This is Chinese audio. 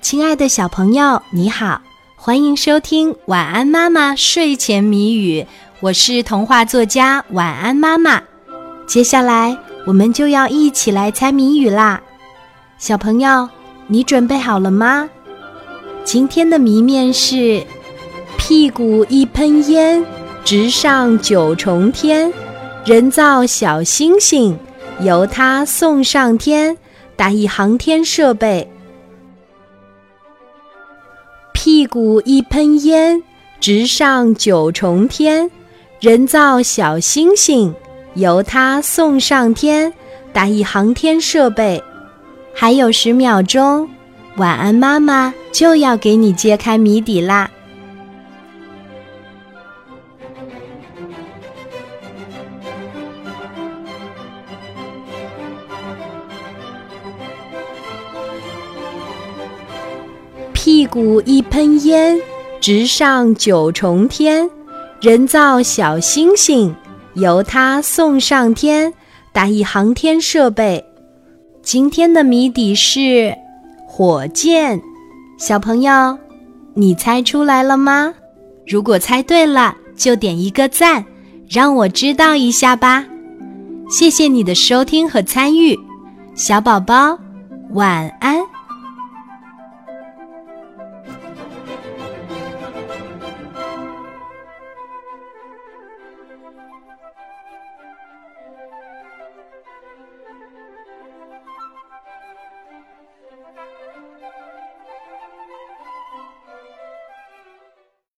亲爱的小朋友，你好，欢迎收听《晚安妈妈睡前谜语》，我是童话作家晚安妈妈。接下来我们就要一起来猜谜语啦，小朋友，你准备好了吗？今天的谜面是：屁股一喷烟，直上九重天，人造小星星，由它送上天，打一航天设备。屁股一喷烟，直上九重天，人造小星星，由它送上天，打一航天设备。还有十秒钟，晚安妈妈就要给你揭开谜底啦！屁股一喷烟，直上九重天，人造小星星，由它送上天，打一航天设备。今天的谜底是火箭，小朋友，你猜出来了吗？如果猜对了，就点一个赞，让我知道一下吧。谢谢你的收听和参与，小宝宝，晚安。